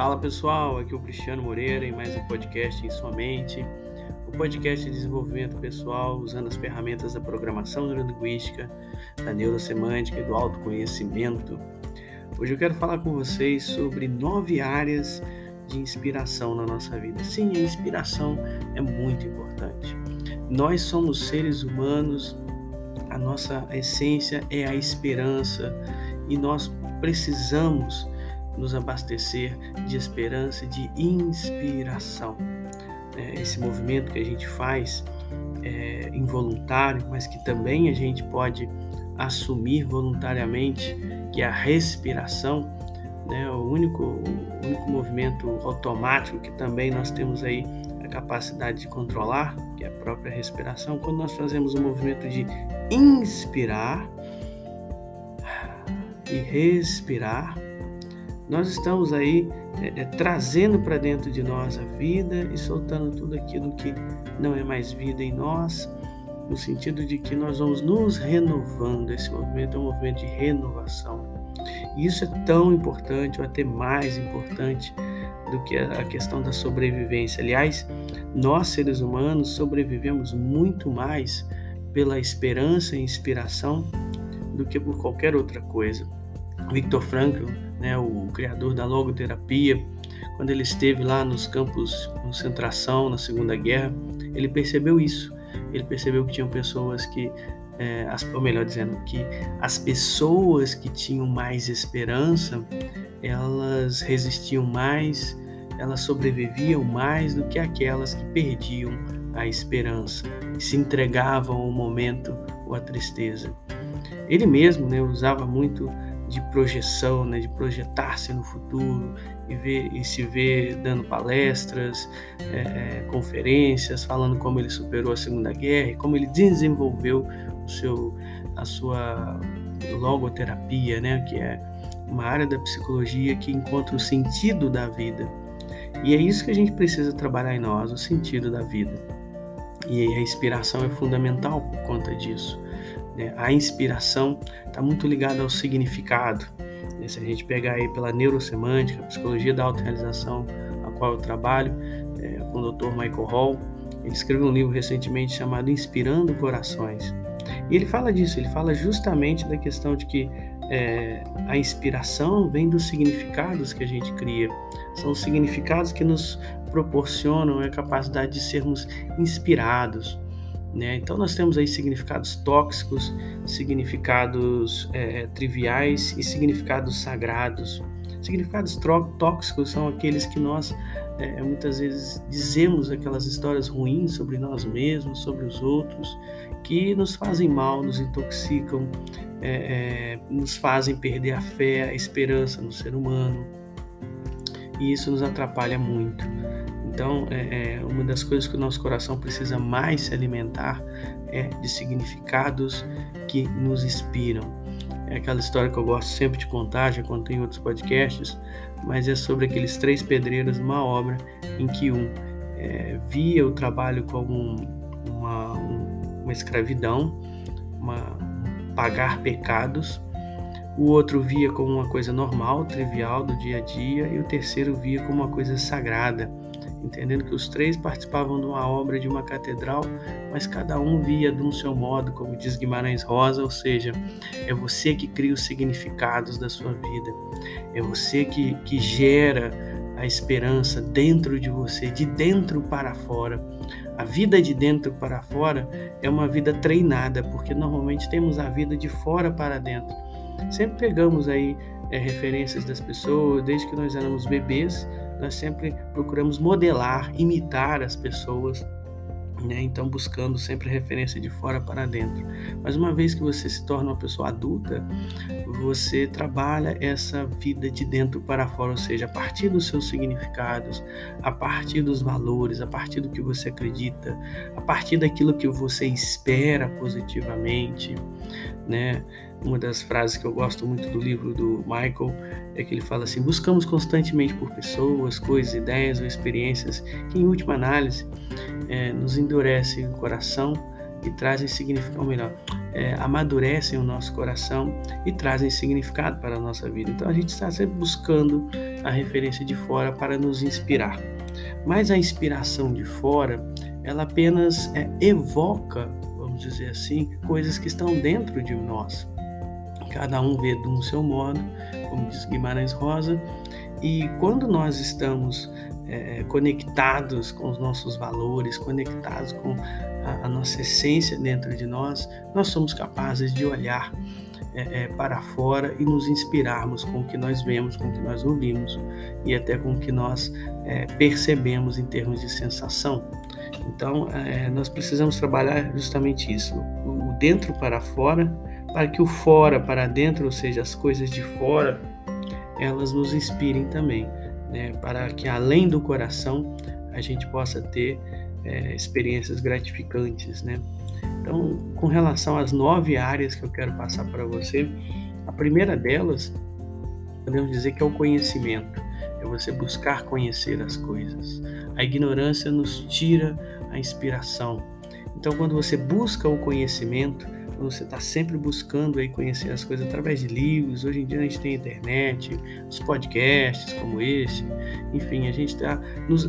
Fala pessoal, aqui é o Cristiano Moreira em mais um podcast em sua mente, o podcast de desenvolvimento pessoal usando as ferramentas da programação neurolinguística, da neurosemântica e do autoconhecimento. Hoje eu quero falar com vocês sobre nove áreas de inspiração na nossa vida. Sim, a inspiração é muito importante. Nós somos seres humanos, a nossa essência é a esperança e nós precisamos nos abastecer de esperança, de inspiração. É, esse movimento que a gente faz é involuntário, mas que também a gente pode assumir voluntariamente, que é a respiração, né? o, único, o único movimento automático que também nós temos aí a capacidade de controlar, que é a própria respiração, quando nós fazemos o movimento de inspirar e respirar, nós estamos aí é, é, trazendo para dentro de nós a vida e soltando tudo aquilo que não é mais vida em nós, no sentido de que nós vamos nos renovando. Esse movimento é um movimento de renovação. E isso é tão importante, ou até mais importante, do que a questão da sobrevivência. Aliás, nós seres humanos sobrevivemos muito mais pela esperança e inspiração do que por qualquer outra coisa. Viktor Frankl, né, o criador da logoterapia, quando ele esteve lá nos campos de concentração na Segunda Guerra, ele percebeu isso. Ele percebeu que tinham pessoas que, é, as, ou melhor dizendo, que as pessoas que tinham mais esperança, elas resistiam mais, elas sobreviviam mais do que aquelas que perdiam a esperança e se entregavam ao momento ou à tristeza. Ele mesmo né, usava muito de projeção, né, de projetar-se no futuro e, ver, e se ver dando palestras, é, é, conferências, falando como ele superou a Segunda Guerra e como ele desenvolveu o seu, a sua logoterapia, né, que é uma área da psicologia que encontra o sentido da vida. E é isso que a gente precisa trabalhar em nós, o sentido da vida. E a inspiração é fundamental por conta disso. Né? A inspiração está muito ligada ao significado. Né? Se a gente pegar aí pela neurosemântica, psicologia da autorrealização, a qual eu trabalho, é, com o Dr. Michael Hall, ele escreveu um livro recentemente chamado Inspirando Corações. E ele fala disso, ele fala justamente da questão de que é, a inspiração vem dos significados que a gente cria. São os significados que nos proporcionam a capacidade de sermos inspirados. Né? Então nós temos aí significados tóxicos, significados é, triviais e significados sagrados. Significados tóxicos são aqueles que nós é, muitas vezes dizemos aquelas histórias ruins sobre nós mesmos, sobre os outros, que nos fazem mal, nos intoxicam, é, é, nos fazem perder a fé, a esperança no ser humano. E isso nos atrapalha muito. Então, é, é, uma das coisas que o nosso coração precisa mais se alimentar é de significados que nos inspiram. É aquela história que eu gosto sempre de contar, já contei em outros podcasts, mas é sobre aqueles três pedreiros numa obra em que um é, via o trabalho como uma, uma escravidão, uma, pagar pecados, o outro via como uma coisa normal, trivial do dia a dia, e o terceiro via como uma coisa sagrada, entendendo que os três participavam de uma obra de uma catedral, mas cada um via de um seu modo, como diz Guimarães Rosa, ou seja, é você que cria os significados da sua vida, é você que, que gera a esperança dentro de você, de dentro para fora. A vida de dentro para fora é uma vida treinada, porque normalmente temos a vida de fora para dentro. Sempre pegamos aí é, referências das pessoas, desde que nós éramos bebês, nós sempre procuramos modelar, imitar as pessoas, né? então buscando sempre referência de fora para dentro. Mas uma vez que você se torna uma pessoa adulta, você trabalha essa vida de dentro para fora, ou seja, a partir dos seus significados, a partir dos valores, a partir do que você acredita, a partir daquilo que você espera positivamente, né? Uma das frases que eu gosto muito do livro do Michael é que ele fala assim: buscamos constantemente por pessoas, coisas, ideias ou experiências que, em última análise, é, nos endurecem o coração e trazem significado, ou melhor, é, amadurecem o nosso coração e trazem significado para a nossa vida. Então a gente está sempre buscando a referência de fora para nos inspirar. Mas a inspiração de fora, ela apenas é, evoca, vamos dizer assim, coisas que estão dentro de nós. Cada um vê de um seu modo, como diz Guimarães Rosa, e quando nós estamos é, conectados com os nossos valores, conectados com a, nossa essência dentro de nós, nós somos capazes de olhar é, é, para fora e nos inspirarmos com o que nós vemos, com o que nós ouvimos e até com o que nós é, percebemos em termos de sensação. Então, é, nós precisamos trabalhar justamente isso, o dentro para fora, para que o fora para dentro, ou seja, as coisas de fora, elas nos inspirem também né, para que além do coração a gente possa ter é, experiências gratificantes, né? Então, com relação às nove áreas que eu quero passar para você, a primeira delas, podemos dizer que é o conhecimento, é você buscar conhecer as coisas. A ignorância nos tira a inspiração. Então, quando você busca o conhecimento, você está sempre buscando aí conhecer as coisas através de livros. Hoje em dia a gente tem internet, os podcasts como esse, enfim, a gente está,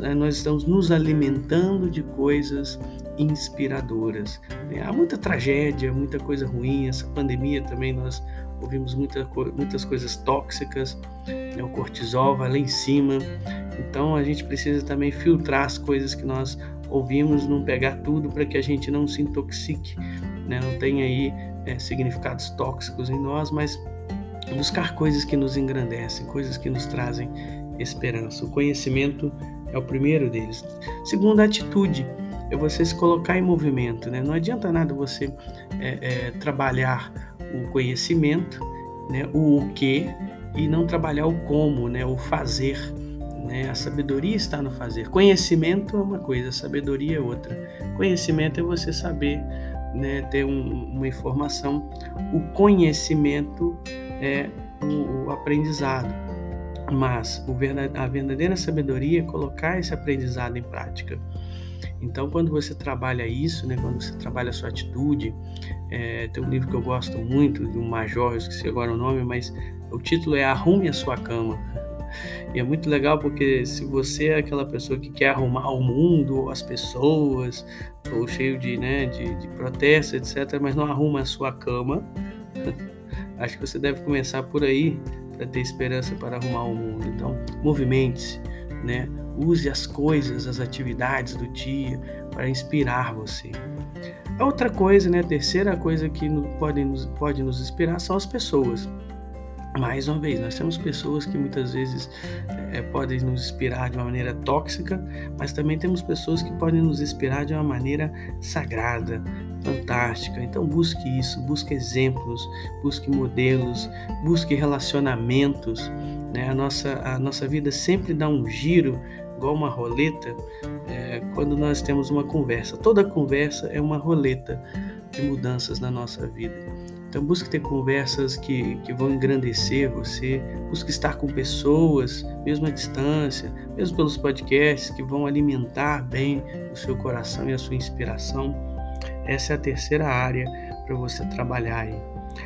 eh, nós estamos nos alimentando de coisas inspiradoras. Né? Há muita tragédia, muita coisa ruim. Essa pandemia também nós ouvimos muita, muitas coisas tóxicas, né? o cortisol vai lá em cima. Então a gente precisa também filtrar as coisas que nós ouvimos, não pegar tudo para que a gente não se intoxique né? não tem aí é, significados tóxicos em nós, mas buscar coisas que nos engrandecem, coisas que nos trazem esperança. O conhecimento é o primeiro deles. Segundo, a atitude é você se colocar em movimento. Né? Não adianta nada você é, é, trabalhar o conhecimento, né? o o que, e não trabalhar o como, né? o fazer. Né? A sabedoria está no fazer. Conhecimento é uma coisa, sabedoria é outra. Conhecimento é você saber né, ter um, uma informação, o conhecimento é o, o aprendizado. Mas o verdade, a verdadeira sabedoria é colocar esse aprendizado em prática. Então, quando você trabalha isso, né, quando você trabalha a sua atitude, é, tem um livro que eu gosto muito, de um major, eu esqueci agora o nome, mas o título é Arrume a Sua Cama. E é muito legal porque se você é aquela pessoa que quer arrumar o mundo, as pessoas, ou cheio de, né, de, de protestos, etc., mas não arruma a sua cama, acho que você deve começar por aí para ter esperança para arrumar o mundo. Então, movimente-se, né? Use as coisas, as atividades do dia para inspirar você. A outra coisa, né, a terceira coisa que pode nos, pode nos inspirar são as pessoas. Mais uma vez, nós temos pessoas que muitas vezes é, podem nos inspirar de uma maneira tóxica, mas também temos pessoas que podem nos inspirar de uma maneira sagrada, fantástica. Então busque isso, busque exemplos, busque modelos, busque relacionamentos. Né? A, nossa, a nossa vida sempre dá um giro, igual uma roleta, é, quando nós temos uma conversa. Toda conversa é uma roleta de mudanças na nossa vida. Então busque ter conversas que, que vão engrandecer você, busque estar com pessoas, mesmo à distância, mesmo pelos podcasts, que vão alimentar bem o seu coração e a sua inspiração. Essa é a terceira área para você trabalhar aí.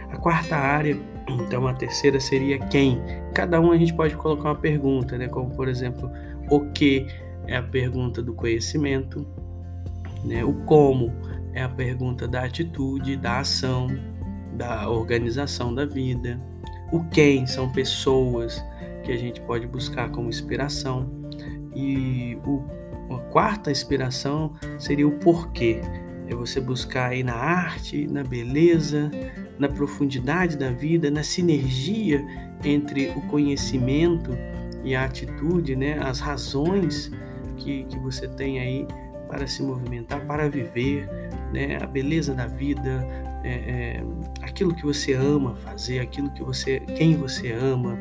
A quarta área, então a terceira seria quem. Cada um a gente pode colocar uma pergunta, né? Como por exemplo, o que é a pergunta do conhecimento, né? O como é a pergunta da atitude, da ação, da organização da vida. O quem são pessoas que a gente pode buscar como inspiração. E o, a quarta inspiração seria o porquê. É você buscar aí na arte, na beleza, na profundidade da vida, na sinergia entre o conhecimento e a atitude, né? as razões que, que você tem aí para se movimentar, para viver, né? a beleza da vida, é, é, aquilo que você ama fazer, aquilo que você, quem você ama.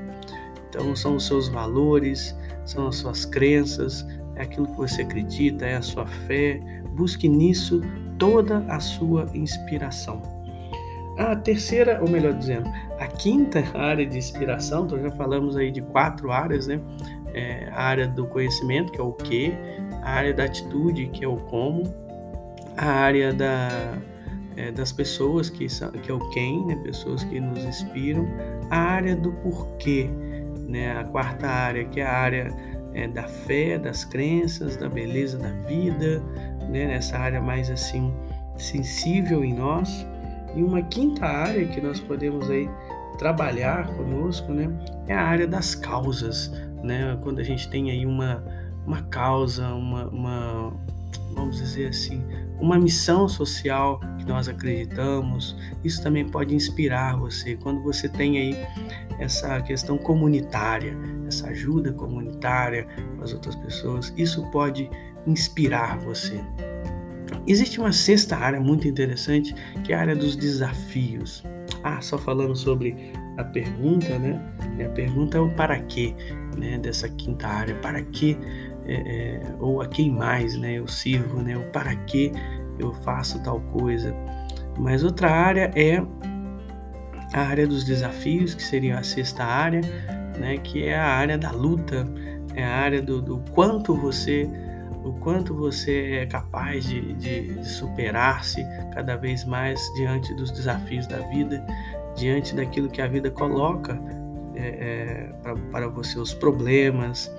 Então são os seus valores, são as suas crenças, é aquilo que você acredita, é a sua fé. Busque nisso toda a sua inspiração. A terceira, ou melhor dizendo, a quinta área de inspiração, então já falamos aí de quatro áreas, né? É a área do conhecimento, que é o que, a área da atitude, que é o como, a área da, é, das pessoas que, são, que é o quem, né? pessoas que nos inspiram, a área do porquê, né? a quarta área, que é a área é, da fé, das crenças, da beleza da vida, né? nessa área mais assim sensível em nós. E uma quinta área que nós podemos aí trabalhar conosco, né, é a área das causas, né? Quando a gente tem aí uma, uma causa, uma, uma vamos dizer assim, uma missão social que nós acreditamos, isso também pode inspirar você. Quando você tem aí essa questão comunitária, essa ajuda comunitária com as outras pessoas, isso pode inspirar você. Existe uma sexta área muito interessante, que é a área dos desafios. Ah, só falando sobre a pergunta, né? A pergunta é o para quê, né? Dessa quinta área, para que é, é, ou a quem mais, né? Eu sirvo, né? O para que eu faço tal coisa. Mas outra área é a área dos desafios, que seria a sexta área, né? Que é a área da luta, é a área do, do quanto você o quanto você é capaz de, de, de superar-se cada vez mais diante dos desafios da vida, diante daquilo que a vida coloca é, é, para você, os problemas,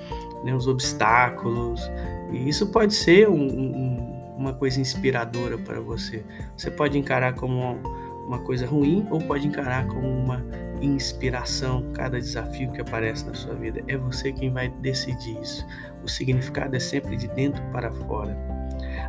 né, os obstáculos. E isso pode ser um, um, uma coisa inspiradora para você. Você pode encarar como uma coisa ruim ou pode encarar como uma inspiração cada desafio que aparece na sua vida. É você quem vai decidir isso. O significado é sempre de dentro para fora.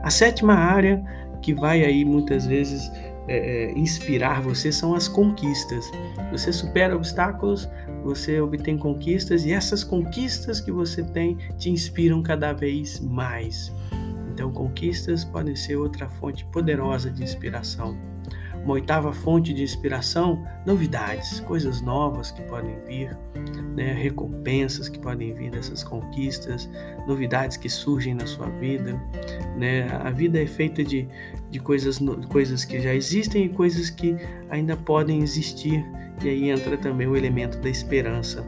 A sétima área que vai aí muitas vezes é, é inspirar você são as conquistas. Você supera obstáculos, você obtém conquistas e essas conquistas que você tem te inspiram cada vez mais. Então, conquistas podem ser outra fonte poderosa de inspiração. Uma oitava fonte de inspiração, novidades, coisas novas que podem vir, né? recompensas que podem vir dessas conquistas, novidades que surgem na sua vida. Né? A vida é feita de, de coisas, coisas que já existem e coisas que ainda podem existir. E aí entra também o elemento da esperança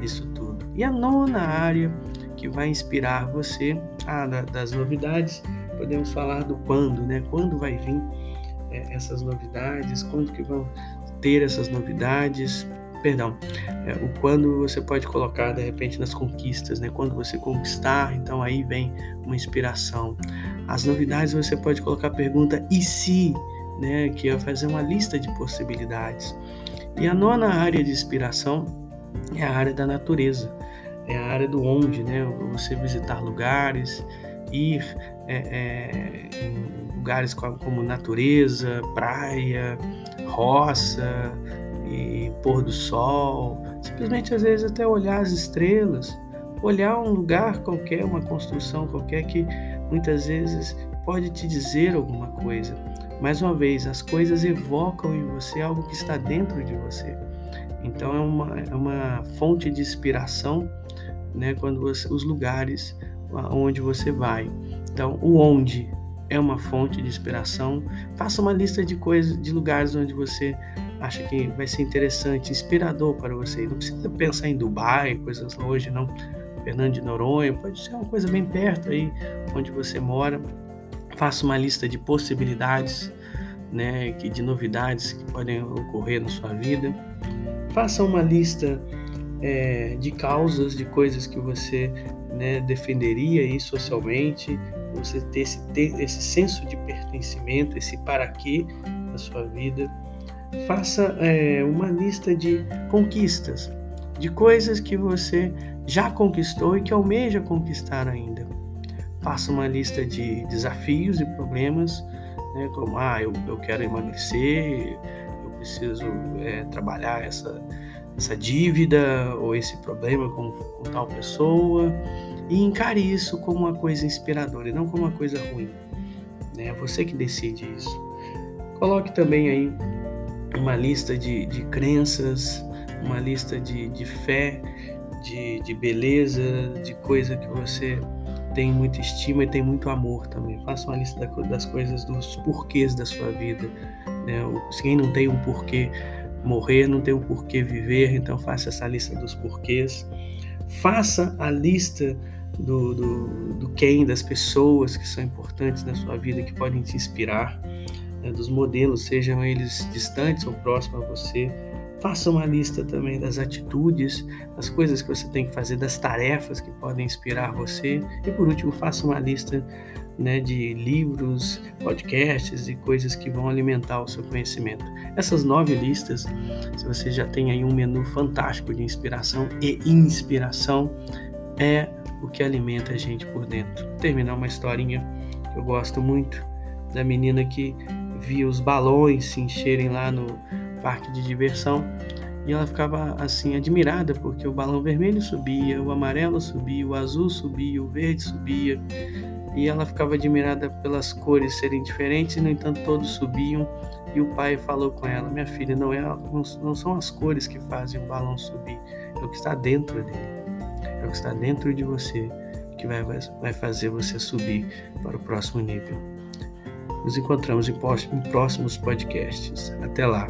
nisso tudo. E a nona área que vai inspirar você, ah, das novidades, podemos falar do quando, né? Quando vai vir é, essas novidades, quando que vão ter essas novidades, perdão, é, o quando você pode colocar de repente nas conquistas, né? Quando você conquistar, então aí vem uma inspiração. As novidades você pode colocar a pergunta e se, né? Que é fazer uma lista de possibilidades. E a nona área de inspiração é a área da natureza, é a área do onde, né? Você visitar lugares, ir é, é, em lugares como natureza, praia, roça, e pôr do sol, simplesmente às vezes até olhar as estrelas, olhar um lugar qualquer, uma construção qualquer que muitas vezes pode te dizer alguma coisa. Mais uma vez, as coisas evocam em você algo que está dentro de você. Então é uma, é uma fonte de inspiração, né, quando você, os lugares onde você vai. Então, o onde é uma fonte de inspiração. Faça uma lista de coisas, de lugares onde você acha que vai ser interessante, inspirador para você. Não precisa pensar em Dubai, coisas longe, não. Fernando de Noronha, pode ser uma coisa bem perto aí onde você mora. Faça uma lista de possibilidades, né, de novidades que podem ocorrer na sua vida. Faça uma lista é, de causas, de coisas que você né, defenderia aí socialmente, você ter esse, ter esse senso de pertencimento, esse para quê na sua vida. Faça é, uma lista de conquistas, de coisas que você já conquistou e que almeja conquistar ainda. Faça uma lista de desafios e problemas, né, como ah, eu, eu quero emagrecer, eu preciso é, trabalhar essa, essa dívida ou esse problema com, com tal pessoa e encare isso como uma coisa inspiradora e não como uma coisa ruim. Né? É você que decide isso. Coloque também aí uma lista de, de crenças, uma lista de, de fé, de, de beleza, de coisa que você tem muita estima e tem muito amor também. Faça uma lista das coisas, dos porquês da sua vida. Né? Quem não tem um porquê morrer, não tem um porquê viver, então faça essa lista dos porquês. Faça a lista do, do, do quem, das pessoas que são importantes na sua vida, que podem te inspirar. Né, dos modelos, sejam eles distantes ou próximos a você. Faça uma lista também das atitudes, das coisas que você tem que fazer, das tarefas que podem inspirar você. E por último, faça uma lista né, de livros, podcasts e coisas que vão alimentar o seu conhecimento. Essas nove listas, se você já tem aí um menu fantástico de inspiração e inspiração, é o que alimenta a gente por dentro. Terminar uma historinha que eu gosto muito da menina que via os balões se encherem lá no parque de diversão. E ela ficava assim admirada porque o balão vermelho subia, o amarelo subia, o azul subia, o verde subia. E ela ficava admirada pelas cores serem diferentes no entanto todos subiam. E o pai falou com ela minha filha não é não, não são as cores que fazem o balão subir é o que está dentro dele. É o que está dentro de você que vai, vai fazer você subir para o próximo nível. Nos encontramos em próximos podcasts. Até lá!